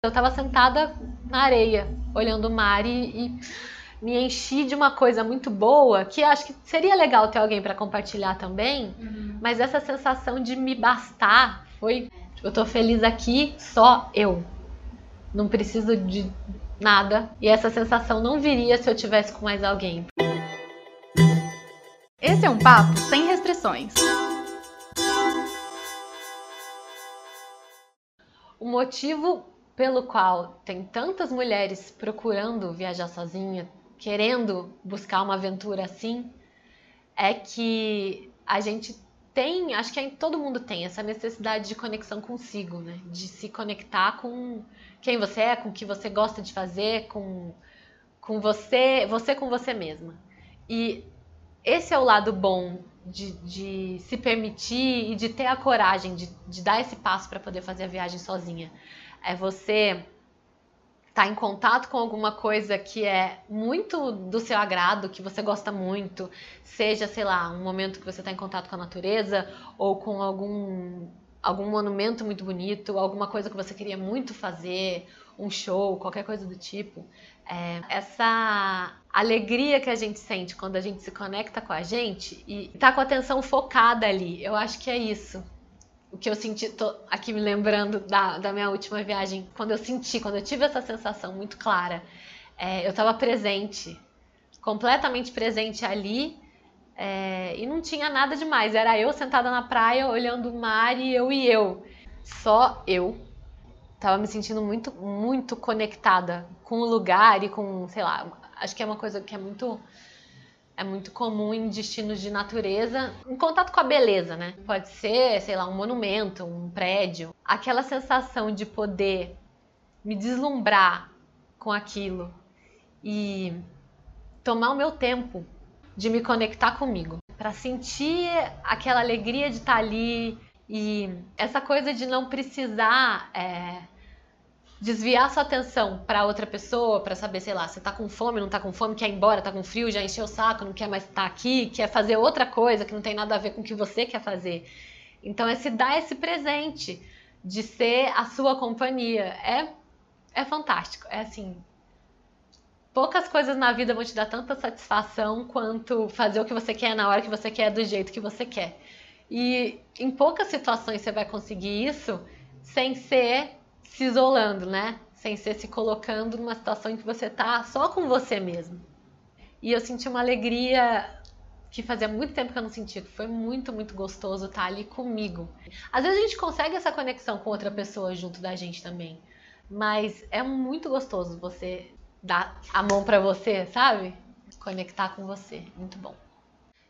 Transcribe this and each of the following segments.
Eu estava sentada na areia, olhando o mar e, e, me enchi de uma coisa muito boa, que acho que seria legal ter alguém para compartilhar também, uhum. mas essa sensação de me bastar foi. Eu tô feliz aqui, só eu. Não preciso de nada. E essa sensação não viria se eu tivesse com mais alguém. Esse é um papo sem restrições. O motivo pelo qual tem tantas mulheres procurando viajar sozinha, querendo buscar uma aventura assim, é que a gente tem, acho que todo mundo tem essa necessidade de conexão consigo, né? De se conectar com quem você é, com o que você gosta de fazer, com, com você, você com você mesma. E esse é o lado bom de, de se permitir e de ter a coragem de, de dar esse passo para poder fazer a viagem sozinha é você estar tá em contato com alguma coisa que é muito do seu agrado, que você gosta muito, seja, sei lá, um momento que você está em contato com a natureza ou com algum algum monumento muito bonito, alguma coisa que você queria muito fazer, um show, qualquer coisa do tipo. É, essa alegria que a gente sente quando a gente se conecta com a gente e tá com a atenção focada ali, eu acho que é isso o que eu senti, tô aqui me lembrando da, da minha última viagem, quando eu senti, quando eu tive essa sensação muito clara, é, eu estava presente, completamente presente ali, é, e não tinha nada demais, era eu sentada na praia, olhando o mar e eu e eu, só eu. Tava me sentindo muito, muito conectada com o lugar e com, sei lá, acho que é uma coisa que é muito é muito comum em destinos de natureza, em contato com a beleza, né? Pode ser, sei lá, um monumento, um prédio. Aquela sensação de poder me deslumbrar com aquilo e tomar o meu tempo de me conectar comigo, para sentir aquela alegria de estar ali e essa coisa de não precisar é, desviar sua atenção para outra pessoa, para saber, sei lá, você tá com fome, não tá com fome, quer ir embora, tá com frio, já encheu o saco, não quer mais estar tá aqui, quer fazer outra coisa que não tem nada a ver com o que você quer fazer. Então é se dar esse presente de ser a sua companhia. É é fantástico. É assim, poucas coisas na vida vão te dar tanta satisfação quanto fazer o que você quer na hora que você quer, do jeito que você quer. E em poucas situações você vai conseguir isso sem ser se isolando, né? Sem ser se colocando numa situação em que você tá só com você mesmo. E eu senti uma alegria que fazia muito tempo que eu não sentia, que foi muito, muito gostoso estar ali comigo. Às vezes a gente consegue essa conexão com outra pessoa junto da gente também, mas é muito gostoso você dar a mão para você, sabe? Conectar com você, muito bom.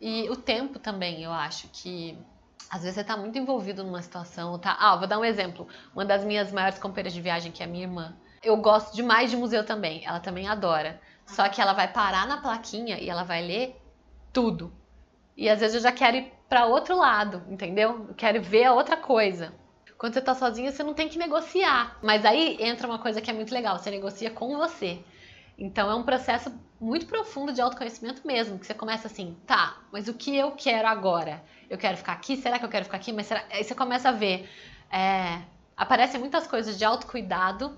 E o tempo também, eu acho que às vezes você está muito envolvido numa situação, tá? Ah, vou dar um exemplo. Uma das minhas maiores companheiras de viagem, que é a minha irmã, eu gosto demais de museu também. Ela também adora. Só que ela vai parar na plaquinha e ela vai ler tudo. E às vezes eu já quero ir para outro lado, entendeu? Eu quero ver a outra coisa. Quando você tá sozinha, você não tem que negociar. Mas aí entra uma coisa que é muito legal, você negocia com você. Então é um processo muito profundo de autoconhecimento mesmo, que você começa assim, tá, mas o que eu quero agora? Eu quero ficar aqui? Será que eu quero ficar aqui? Mas será... aí você começa a ver, é... aparecem muitas coisas de autocuidado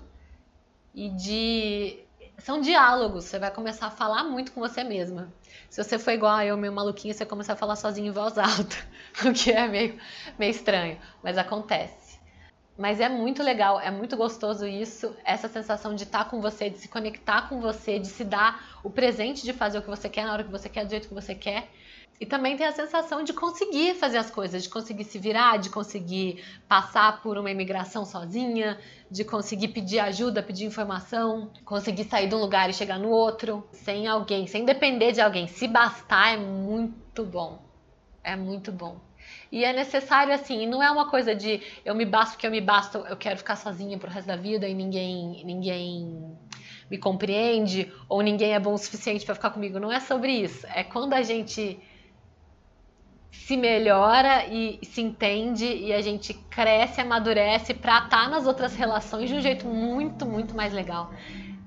e de são diálogos, você vai começar a falar muito com você mesma. Se você for igual a eu, meio maluquinha, você começa a falar sozinho em voz alta, o que é meio, meio estranho, mas acontece. Mas é muito legal, é muito gostoso isso, essa sensação de estar com você, de se conectar com você, de se dar o presente de fazer o que você quer na hora que você quer, do jeito que você quer. E também tem a sensação de conseguir fazer as coisas, de conseguir se virar, de conseguir passar por uma imigração sozinha, de conseguir pedir ajuda, pedir informação, conseguir sair de um lugar e chegar no outro, sem alguém, sem depender de alguém. Se bastar é muito bom. É muito bom. E é necessário assim, não é uma coisa de eu me basto porque eu me basto, eu quero ficar sozinha pro resto da vida e ninguém ninguém me compreende ou ninguém é bom o suficiente para ficar comigo. Não é sobre isso. É quando a gente se melhora e se entende e a gente cresce, amadurece para estar tá nas outras relações de um jeito muito, muito mais legal,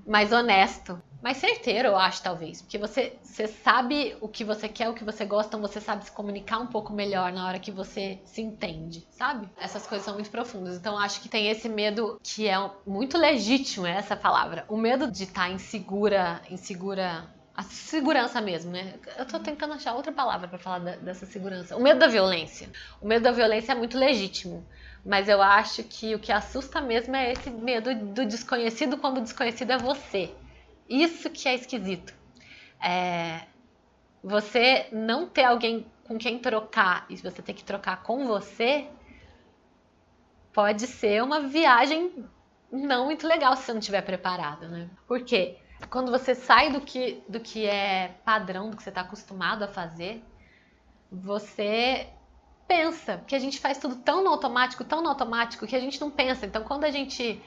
mais honesto mais certeiro, eu acho, talvez. Porque você, você sabe o que você quer, o que você gosta, então você sabe se comunicar um pouco melhor na hora que você se entende, sabe? Essas coisas são muito profundas. Então, acho que tem esse medo que é muito legítimo, é essa palavra. O medo de estar insegura, insegura a segurança mesmo, né? Eu tô tentando achar outra palavra para falar da, dessa segurança. O medo da violência. O medo da violência é muito legítimo, mas eu acho que o que assusta mesmo é esse medo do desconhecido quando o desconhecido é você. Isso que é esquisito. É, você não ter alguém com quem trocar e você ter que trocar com você pode ser uma viagem não muito legal se você não estiver preparado, né? Porque quando você sai do que, do que é padrão, do que você está acostumado a fazer, você pensa, porque a gente faz tudo tão no automático, tão no automático, que a gente não pensa. Então, quando a gente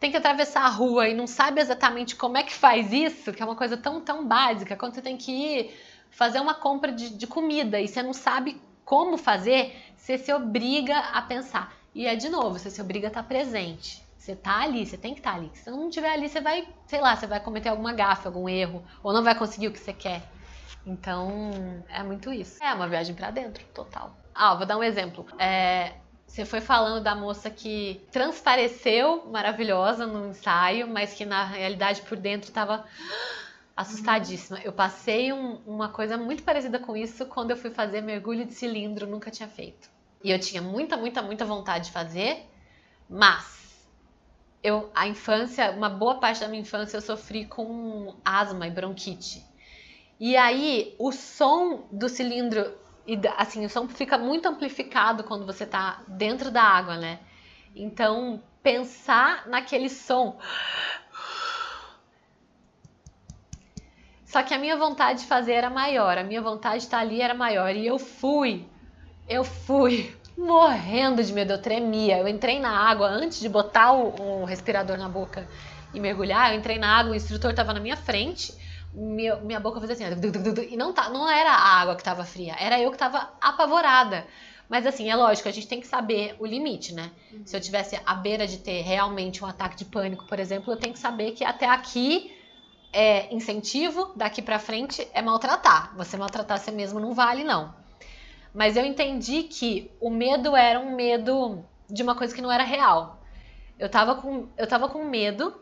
tem que atravessar a rua e não sabe exatamente como é que faz isso, que é uma coisa tão, tão básica, quando você tem que ir fazer uma compra de, de comida e você não sabe como fazer, você se obriga a pensar. E é de novo, você se obriga a estar presente. Você tá ali, você tem que estar ali. Se você não estiver ali, você vai, sei lá, você vai cometer alguma gafe, algum erro, ou não vai conseguir o que você quer. Então, é muito isso. É uma viagem para dentro, total. Ah, vou dar um exemplo. É, você foi falando da moça que transpareceu maravilhosa no ensaio, mas que na realidade por dentro estava assustadíssima. Eu passei um, uma coisa muito parecida com isso quando eu fui fazer mergulho de cilindro, nunca tinha feito. E eu tinha muita, muita, muita vontade de fazer, mas eu a infância, uma boa parte da minha infância eu sofri com asma e bronquite. E aí o som do cilindro assim, o som fica muito amplificado quando você tá dentro da água, né? Então, pensar naquele som. Só que a minha vontade de fazer era maior, a minha vontade de estar ali era maior. E eu fui, eu fui morrendo de medo, eu tremia. Eu entrei na água antes de botar o, o respirador na boca e mergulhar. Eu entrei na água, o instrutor estava na minha frente minha, minha boca fazia assim, e não, tá, não era a água que estava fria, era eu que estava apavorada. Mas assim, é lógico, a gente tem que saber o limite, né? Uhum. Se eu tivesse à beira de ter realmente um ataque de pânico, por exemplo, eu tenho que saber que até aqui é incentivo, daqui para frente é maltratar. Você maltratar você mesmo não vale, não. Mas eu entendi que o medo era um medo de uma coisa que não era real. Eu tava com, eu tava com medo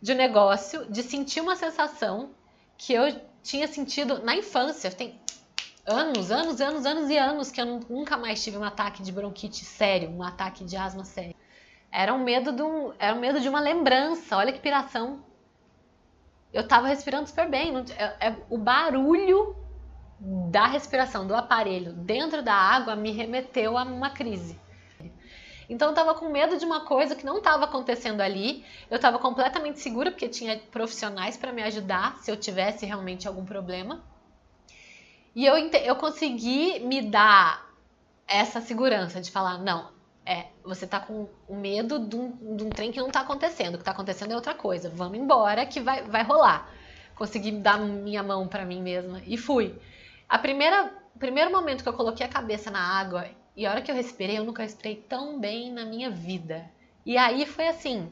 de um negócio, de sentir uma sensação que eu tinha sentido na infância. Tem anos, anos, anos, anos e anos que eu nunca mais tive um ataque de bronquite sério, um ataque de asma sério. Era um medo de, um, era um medo de uma lembrança. Olha que piração. Eu tava respirando super bem. Não, é, é, o barulho da respiração, do aparelho dentro da água me remeteu a uma crise. Então eu estava com medo de uma coisa que não estava acontecendo ali. Eu estava completamente segura porque tinha profissionais para me ajudar se eu tivesse realmente algum problema. E eu, eu consegui me dar essa segurança de falar, não, é, você tá com medo de um, de um trem que não tá acontecendo. O que tá acontecendo é outra coisa. Vamos embora que vai, vai rolar. Consegui dar minha mão para mim mesma e fui. A primeira, primeiro momento que eu coloquei a cabeça na água e a hora que eu respirei, eu nunca respirei tão bem na minha vida. E aí foi assim.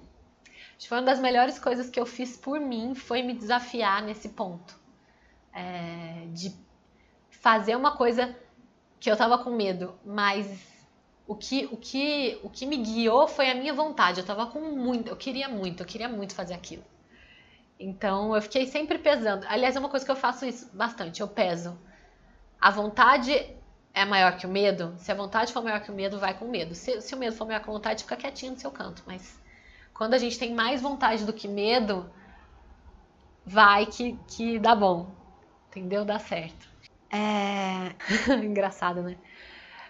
Foi uma das melhores coisas que eu fiz por mim, foi me desafiar nesse ponto. É, de fazer uma coisa que eu tava com medo, mas o que, o que, o que me guiou foi a minha vontade. Eu tava com muito, eu queria muito, eu queria muito fazer aquilo. Então eu fiquei sempre pesando. Aliás, é uma coisa que eu faço isso bastante, eu peso. A vontade é maior que o medo, se a vontade for maior que o medo, vai com medo. Se, se o medo for maior que a vontade, fica quietinho no seu canto. Mas quando a gente tem mais vontade do que medo, vai que, que dá bom. Entendeu? Dá certo. É engraçado, né?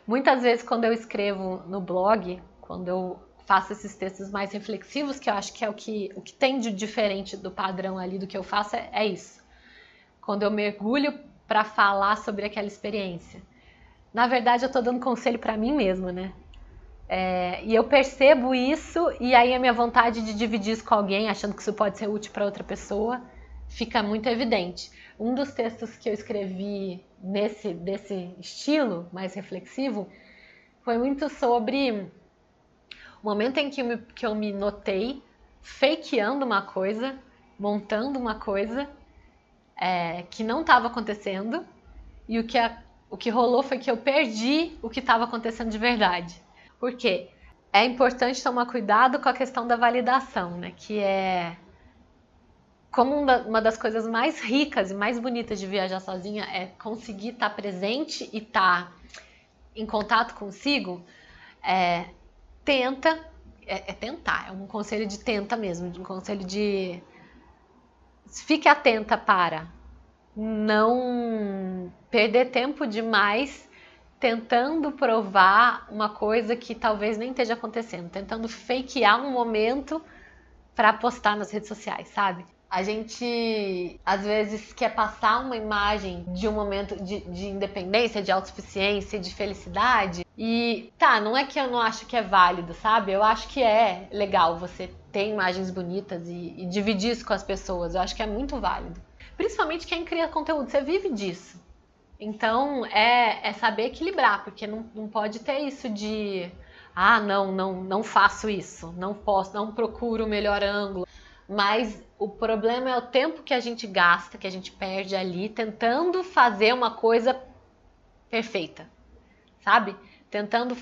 Muitas vezes quando eu escrevo no blog, quando eu faço esses textos mais reflexivos, que eu acho que é o que, o que tem de diferente do padrão ali do que eu faço, é, é isso. Quando eu mergulho para falar sobre aquela experiência na verdade, eu estou dando conselho para mim mesma, né? É, e eu percebo isso, e aí a minha vontade de dividir isso com alguém, achando que isso pode ser útil para outra pessoa, fica muito evidente. Um dos textos que eu escrevi nesse desse estilo mais reflexivo foi muito sobre o momento em que eu me, que eu me notei fakeando uma coisa, montando uma coisa é, que não estava acontecendo e o que, a, o que rolou foi que eu perdi o que estava acontecendo de verdade. Por quê? É importante tomar cuidado com a questão da validação, né? Que é como uma das coisas mais ricas e mais bonitas de viajar sozinha é conseguir estar tá presente e estar tá em contato consigo, é, tenta, é, é, tentar, é um conselho de tenta mesmo, um conselho de fique atenta para não perder tempo demais tentando provar uma coisa que talvez nem esteja acontecendo, tentando fakear um momento para postar nas redes sociais, sabe? A gente às vezes quer passar uma imagem de um momento de, de, independência, de autossuficiência, de felicidade. E tá, não é que eu não acho que é válido, sabe? Eu acho que é legal você ter imagens bonitas e, e dividir isso com as pessoas. Eu acho que é muito válido. Principalmente quem cria conteúdo, você vive disso. Então é, é saber equilibrar, porque não, não pode ter isso de ah, não, não, não faço isso, não posso, não procuro o melhor ângulo. Mas o problema é o tempo que a gente gasta, que a gente perde ali tentando fazer uma coisa perfeita, sabe? Tentando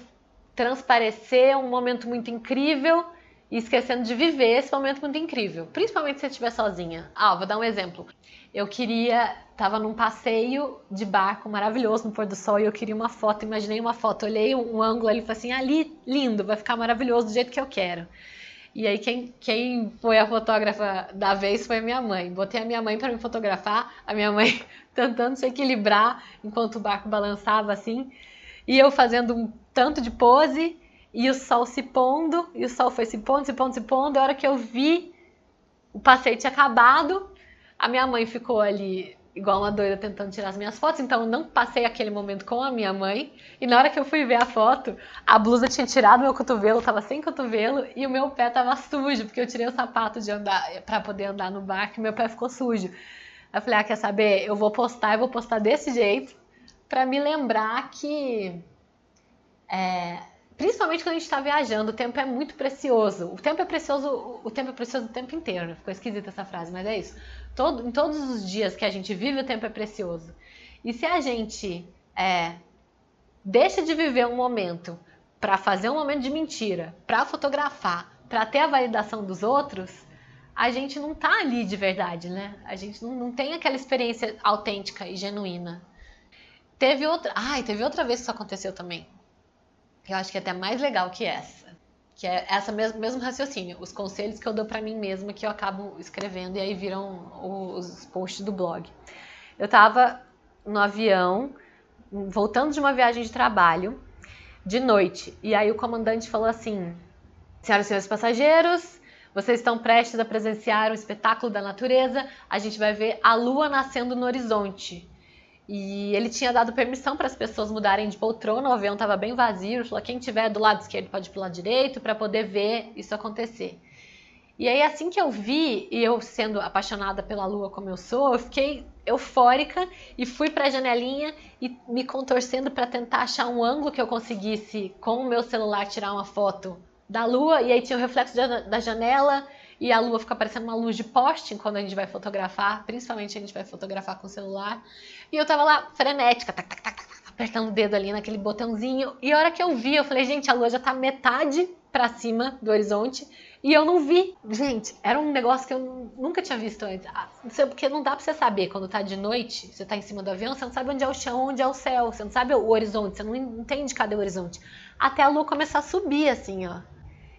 transparecer um momento muito incrível e esquecendo de viver esse momento muito incrível, principalmente se você estiver sozinha. Ah, vou dar um exemplo. Eu queria, tava num passeio de barco maravilhoso no pôr do sol e eu queria uma foto, imaginei uma foto, olhei um ângulo ali e falei assim, ali, lindo, vai ficar maravilhoso do jeito que eu quero. E aí quem, quem foi a fotógrafa da vez foi a minha mãe. Botei a minha mãe para me fotografar, a minha mãe tentando se equilibrar enquanto o barco balançava assim, e eu fazendo um tanto de pose e o sol se pondo, e o sol foi se pondo, se pondo, se pondo. A hora que eu vi o passeio tinha acabado, a minha mãe ficou ali igual uma doida tentando tirar as minhas fotos, então eu não passei aquele momento com a minha mãe. E na hora que eu fui ver a foto, a blusa tinha tirado meu cotovelo, tava sem cotovelo e o meu pé tava sujo, porque eu tirei o sapato de andar para poder andar no barco e meu pé ficou sujo. Eu falei: "Ah, quer saber? Eu vou postar, eu vou postar desse jeito para me lembrar que é, principalmente quando a gente está viajando, o tempo é muito precioso. O tempo é precioso, o tempo é precioso o tempo inteiro. Né? Ficou esquisita essa frase, mas é isso. Todo, em todos os dias que a gente vive, o tempo é precioso. E se a gente é, deixa de viver um momento para fazer um momento de mentira, para fotografar, para ter a validação dos outros, a gente não tá ali de verdade, né? A gente não, não tem aquela experiência autêntica e genuína. Teve outra. Ai, teve outra vez que isso aconteceu também. Eu acho que é até mais legal que essa que é essa mesmo, mesmo raciocínio, os conselhos que eu dou para mim mesma que eu acabo escrevendo e aí viram os posts do blog. Eu estava no avião, voltando de uma viagem de trabalho, de noite, e aí o comandante falou assim: Senhoras e senhores passageiros, vocês estão prestes a presenciar um espetáculo da natureza, a gente vai ver a lua nascendo no horizonte. E ele tinha dado permissão para as pessoas mudarem de poltrona, o avião estava bem vazio. Falou: quem tiver do lado esquerdo pode ir para lado direito para poder ver isso acontecer. E aí, assim que eu vi, e eu sendo apaixonada pela lua como eu sou, eu fiquei eufórica e fui para a janelinha e me contorcendo para tentar achar um ângulo que eu conseguisse, com o meu celular, tirar uma foto da lua. E aí tinha o reflexo da janela e a lua fica parecendo uma luz de poste quando a gente vai fotografar, principalmente a gente vai fotografar com o celular. E eu tava lá frenética, tac, tac, tac, apertando o dedo ali naquele botãozinho. E a hora que eu vi, eu falei, gente, a lua já tá metade para cima do horizonte e eu não vi. Gente, era um negócio que eu nunca tinha visto antes. Ah, porque não dá pra você saber quando tá de noite, você tá em cima do avião, você não sabe onde é o chão, onde é o céu, você não sabe o horizonte, você não entende cadê o horizonte. Até a lua começar a subir, assim, ó.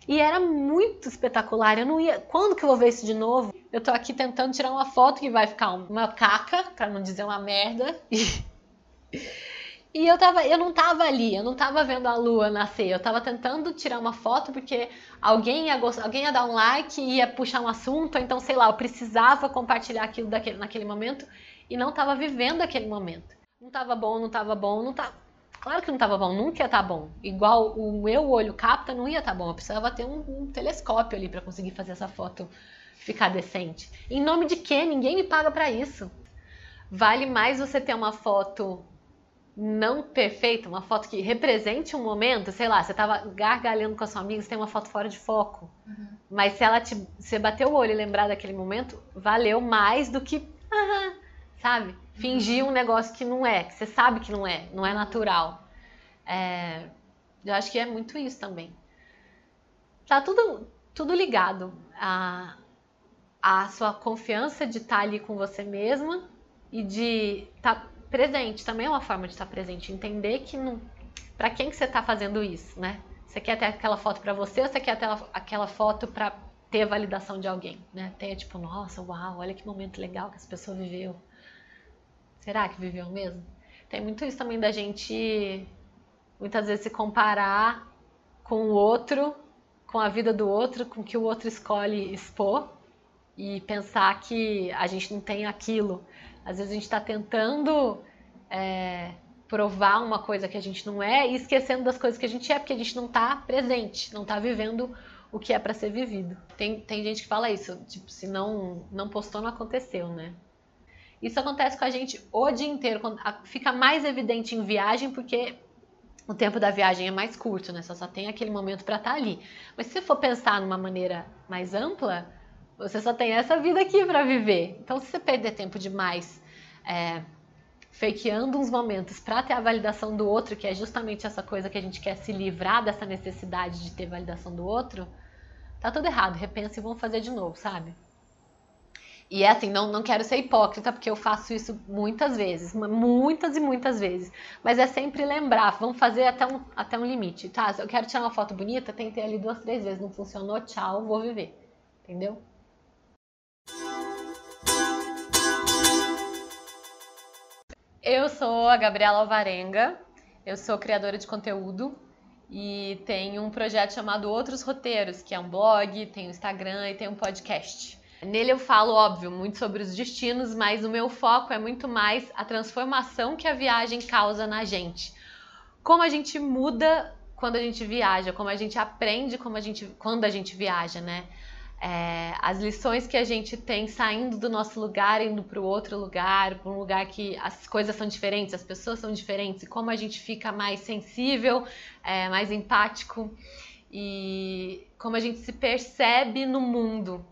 E era muito espetacular. Eu não ia. Quando que eu vou ver isso de novo? Eu tô aqui tentando tirar uma foto que vai ficar uma caca, para não dizer uma merda. E, eu tava, eu não tava ali, eu não tava vendo a lua nascer. Eu tava tentando tirar uma foto porque alguém ia, alguém ia dar um like, ia puxar um assunto, então sei lá, eu precisava compartilhar aquilo daquele, naquele momento e não tava vivendo aquele momento. Não tava bom, não tava bom, não tava Claro que não estava bom, nunca ia estar tá bom. Igual o meu olho capta, não ia estar tá bom. Eu precisava ter um, um telescópio ali para conseguir fazer essa foto ficar decente. Em nome de quê? Ninguém me paga para isso. Vale mais você ter uma foto não perfeita, uma foto que represente um momento, sei lá, você estava gargalhando com a sua amiga, você tem uma foto fora de foco. Uhum. Mas se ela te, você bater o olho e lembrar daquele momento, valeu mais do que, ah, sabe? Fingir um negócio que não é, que você sabe que não é, não é natural. É, eu acho que é muito isso também. Tá tudo, tudo ligado a, a sua confiança de estar tá ali com você mesma e de estar tá presente. Também é uma forma de estar tá presente, entender que não, para quem que você está fazendo isso, né? Você quer ter aquela foto para você ou você quer ter aquela foto para ter a validação de alguém, né? Ter tipo, nossa, uau, olha que momento legal que essa pessoa viveu. Será que viveu mesmo? Tem muito isso também da gente muitas vezes se comparar com o outro, com a vida do outro, com o que o outro escolhe expor e pensar que a gente não tem aquilo. Às vezes a gente está tentando é, provar uma coisa que a gente não é e esquecendo das coisas que a gente é, porque a gente não está presente, não está vivendo o que é para ser vivido. Tem, tem gente que fala isso, tipo, se não, não postou, não aconteceu, né? Isso acontece com a gente o dia inteiro, fica mais evidente em viagem, porque o tempo da viagem é mais curto, né? Você só tem aquele momento para estar tá ali. Mas se for pensar numa maneira mais ampla, você só tem essa vida aqui para viver. Então, se você perder tempo demais é, fakeando uns momentos para ter a validação do outro, que é justamente essa coisa que a gente quer se livrar dessa necessidade de ter validação do outro, tá tudo errado. Repensa e vamos fazer de novo, sabe? E é assim, não, não quero ser hipócrita, porque eu faço isso muitas vezes, muitas e muitas vezes. Mas é sempre lembrar, vamos fazer até um, até um limite, tá? Se eu quero tirar uma foto bonita, tentei ali duas, três vezes, não funcionou, tchau, vou viver. Entendeu? Eu sou a Gabriela Alvarenga, eu sou criadora de conteúdo e tenho um projeto chamado Outros Roteiros, que é um blog, tem um Instagram e tem um podcast. Nele eu falo, óbvio, muito sobre os destinos, mas o meu foco é muito mais a transformação que a viagem causa na gente. Como a gente muda quando a gente viaja, como a gente aprende como a gente, quando a gente viaja, né? É, as lições que a gente tem saindo do nosso lugar, indo para o outro lugar, para um lugar que as coisas são diferentes, as pessoas são diferentes, e como a gente fica mais sensível, é, mais empático e como a gente se percebe no mundo